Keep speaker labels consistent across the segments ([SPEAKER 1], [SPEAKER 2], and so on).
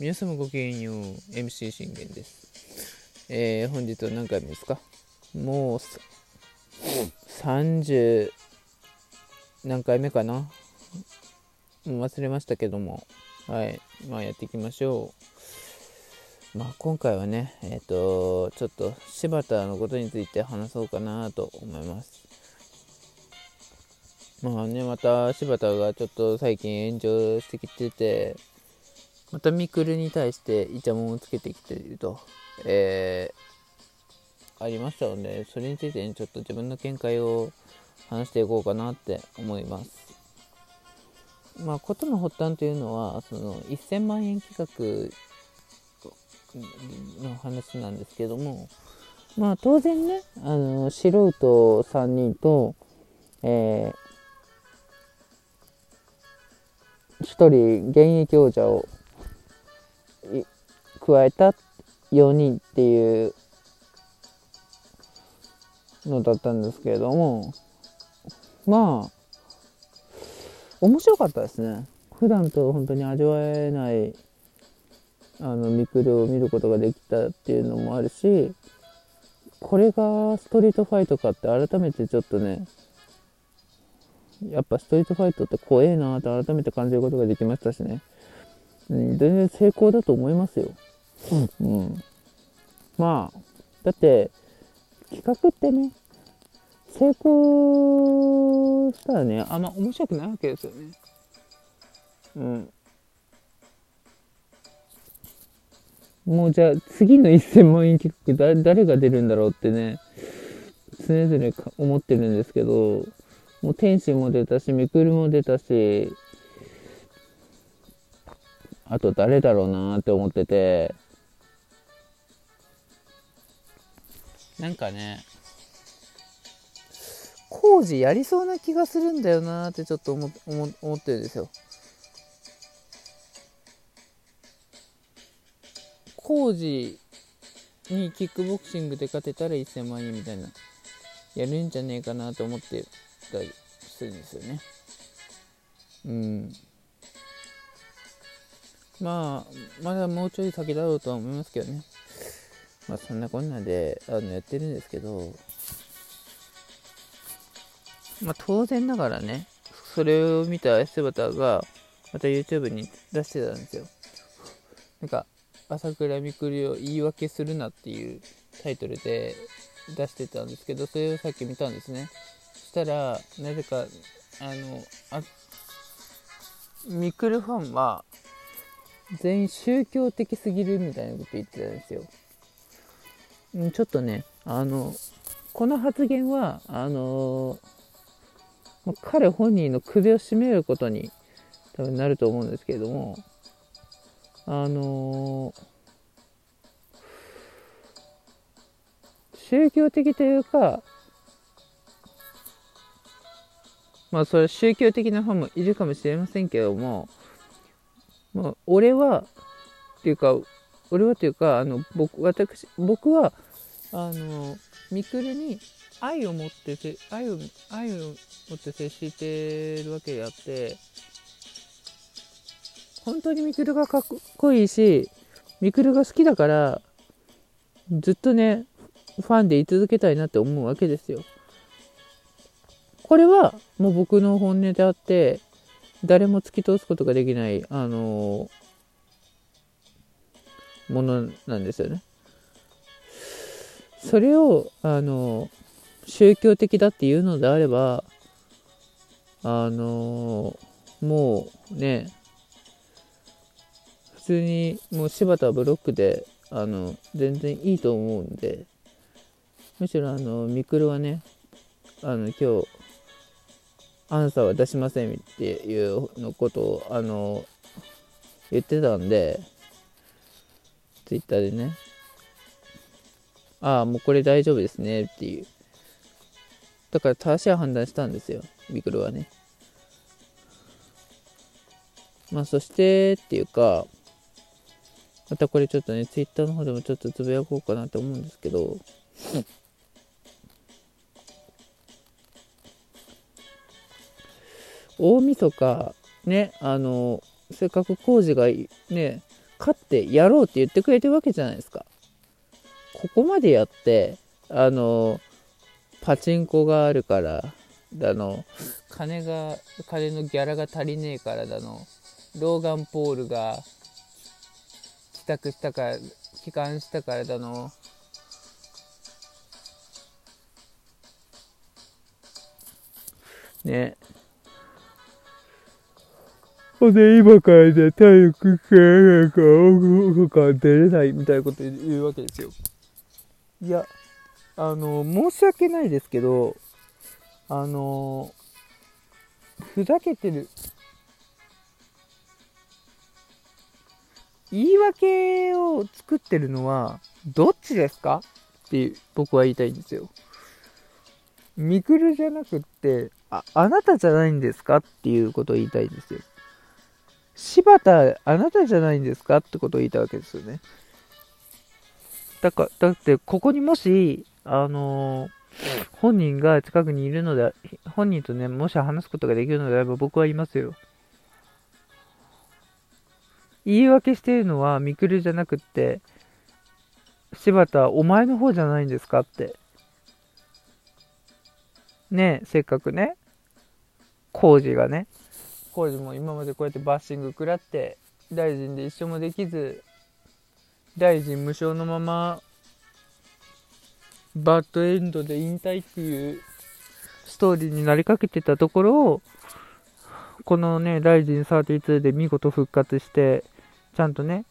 [SPEAKER 1] 皆様ごきげんよう。MC 信玄です。えー、本日は何回目ですか？もう30何回目かな？もう忘れましたけども。はい。まあやっていきましょう。まあ今回はねえっ、ー、とちょっと柴田のことについて話そうかなと思います。まあね、また柴田がちょっと最近炎上してきてて、またミクルに対してイチャモンをつけてきていると、えー、ありましたので、それについて、ちょっと自分の見解を話していこうかなって思います。まあ、ことの発端というのは、その1000万円企画の話なんですけども、まあ当然ね、あの素人3人と、えー1人現役王者を加えた4人っていうのだったんですけれどもまあ面白かったですね。普段と本当に味わえないあのミクルを見ることができたっていうのもあるしこれがストリートファイトかって改めてちょっとねやっぱストリートファイトって怖えなって改めて感じることができましたしね、うん、全然成功だと思いますよ、うん、まあだって企画ってね成功したらねあんま面白くないわけですよね。うん。もうじゃあ次の1000万円企画だ誰が出るんだろうってね常々思ってるんですけどもう天使も出たし、めくるも出たし、あと誰だろうなって思ってて、なんかね、工事やりそうな気がするんだよなってちょっと思思思ってるんですよ。工事にキックボクシングで勝てたら1000万円みたいな、やるんじゃねえかなと思ってたりするんですよね。うん。まあ、まだもうちょい先だろうとは思いますけどね。まあ、そんなこんなであのやってるんですけど、まあ、当然ながらね、それを見たセバタが、また YouTube に出してたんですよ。なんか、朝倉未来を言い訳するなっていうタイトルで出してたんですけど、それをさっき見たんですねそ。したらなぜかあのあミクルファンは全員宗教的すぎるみたいなこと言ってたんですよ。ちょっとねあのこの発言はあの彼本人の首を絞めることに多分なると思うんですけれどもあの宗教的というかまあそれ宗教的なファンもいるかもしれませんけども、まあ、俺はっていうか俺はっていうかあの僕私僕はあのミクルに愛を持って愛を愛を持って接してるわけであって本当にミクルがかっこいいしミクルが好きだからずっとねファンでい続けたいなって思うわけですよ。これはもう僕の本音であって、誰も突き通すことができない、あの、ものなんですよね。それを、あの、宗教的だっていうのであれば、あの、もうね、普通にもう柴田はブロックで、あの、全然いいと思うんで、むしろあの、ミクルはね、あの、今日、アンサーは出しませんっていうのことをあの言ってたんでツイッターでねああもうこれ大丈夫ですねっていう。だから正しい判断したんですよビクルはね。まあそしてっていうかまたこれちょっとねツイッターの方でもちょっとつぶやこうかなと思うんですけど。大晦日ねあのせっかく工事がね勝ってやろうって言ってくれてるわけじゃないですか。ここまでやって、あの、パチンコがあるから、だの、金が、金のギャラが足りねえからだの、ローガン・ポールが帰宅したから、帰還したからだの、ね。ほんで、今からじゃ体力系なんか、音が出れないみたいなこと言うわけですよ。いや、あの、申し訳ないですけど、あの、ふざけてる。言い訳を作ってるのは、どっちですか？って僕は言いたいんですよ。ミクルじゃなくって、あ、あなたじゃないんですか？っていうことを言いたいんですよ。柴田、あなたじゃないんですか？ってことを言いたいわけですよね。だか、だって、ここにもし、あの、本人が近くにいるので、本人とね、もし話すことができるのであれば僕は言いますよ。言い訳しているのはミクルじゃなくって、柴田、お前の方じゃないんですかって。ねえせっかくね、工事がね、工事も今までこうやってバッシング食らって、大臣で一緒もできず、大臣無償のまま、バッドエンドで引退っていうストーリーになりかけてたところを、このね、ライジン32で見事復活して、ちゃんとね、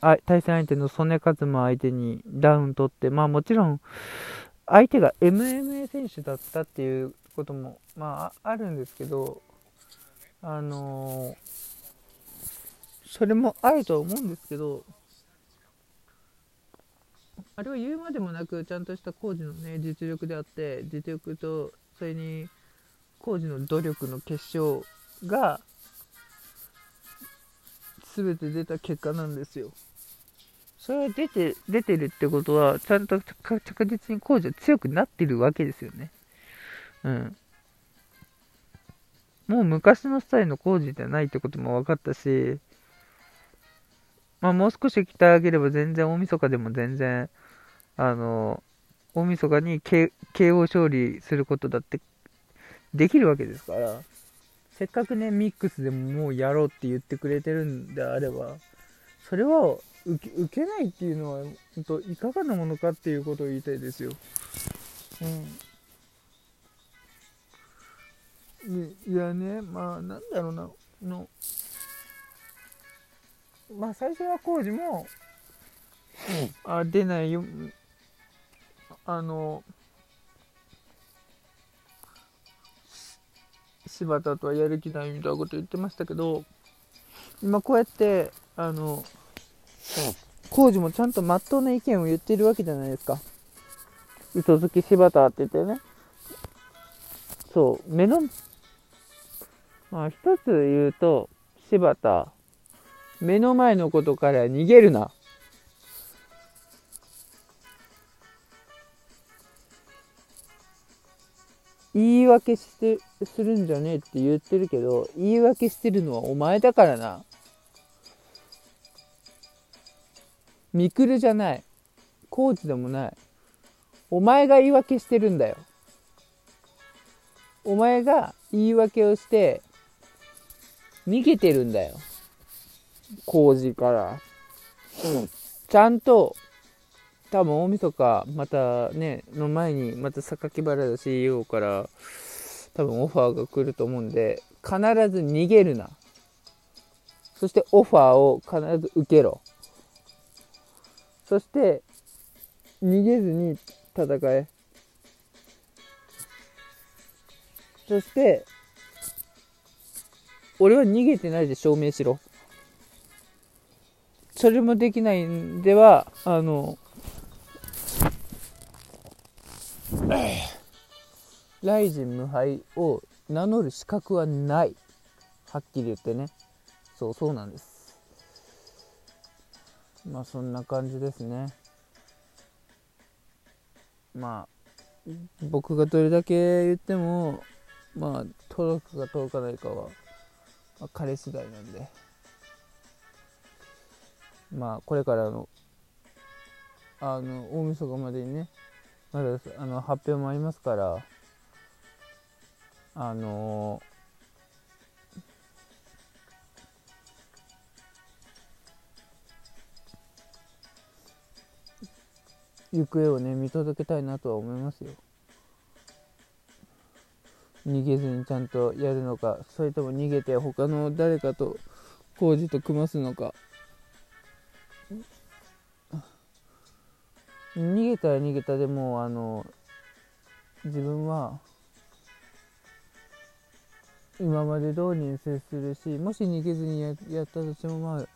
[SPEAKER 1] あ対戦相手の曽根一馬相手にダウン取って、まあもちろん、相手が MMA 選手だったっていうことも、まああるんですけど、あのー、それもあるとは思うんですけど、あれは言うまでもなく、ちゃんとした工事のね、実力であって、実力と、それに、工事の努力の結晶が、全て出た結果なんですよ。それは出て、出てるってことは、ちゃんと着実に工事は強くなってるわけですよね。うん。もう昔のスタイルの工事じゃないってことも分かったし、まあもう少し鍛え上げれば全然大晦日でも全然、あの、大晦日に KO 勝利することだってできるわけですから、せっかくね、ミックスでももうやろうって言ってくれてるんであれば、それは受け受けないっていうのは、本当いかがなものかっていうことを言いたいですよ。うん。いやね、まあ、なんだろうな、の、まあ、最初は工事も、うん、あ、出ないよ、あの、柴田とはやる気ないみたいなこと言ってましたけど、今こうやって、あの、工事もちゃんとまっとうな意見を言ってるわけじゃないですか。嘘つき柴田って言ってね。そう、目の、まあ一つ言うと、柴田、目の前のことから逃げるな。言い訳してするんじゃねえって言ってるけど、言い訳してるのはお前だからな。ミクルじゃない。コーチでもない。お前が言い訳してるんだよ。お前が言い訳をして、逃げてるんだよ。工事から。うん。ちゃんと、多分大晦日、またね、の前に、また榊原田 CEO から、多分オファーが来ると思うんで、必ず逃げるな。そしてオファーを必ず受けろ。そして逃げずに戦えそして俺は逃げてないで証明しろそれもできないんではあのライジン無敗を名乗る資格はない。はっきり言ってね。そうそうなんです。まあそんな感じですね。まあ僕がどれだけ言ってもまあ届くか届かないかはまあ、彼次第なんで。まあこれからのあの大晦日までにねまだあの発表もありますからあの行方をね見届けたいなとは思いますよ。逃げずにちゃんとやるのかそれとも逃げて他の誰かと工事と組ますのか。逃げたら逃げたでもあの自分は今まで通りに接するしもし逃げずにやったとしてもまあ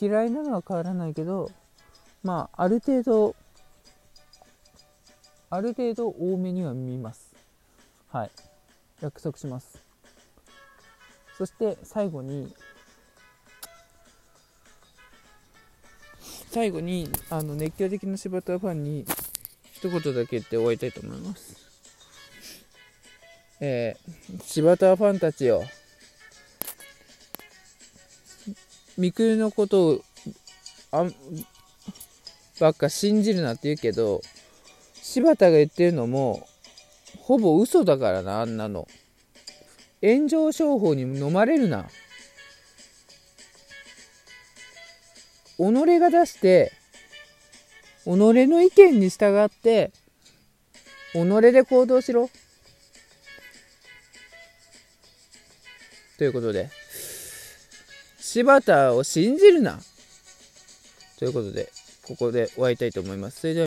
[SPEAKER 1] 嫌いなのは変わらないけどまあある程度ある程度多めには見ます。はい。約束します。そして最後に最後にあの熱狂的な柴田ファンに一言だけ言って終わりたいと思います。えー、柴田ファンたちよみくるのことをあばっか信じるなって言うけど柴田が言ってるのもほぼ嘘だからなあんなの。炎上商法に飲まれるな。己が出して己の意見に従って己で行動しろ。ということで柴田を信じるな。ということでここで終わりたいと思います。それでは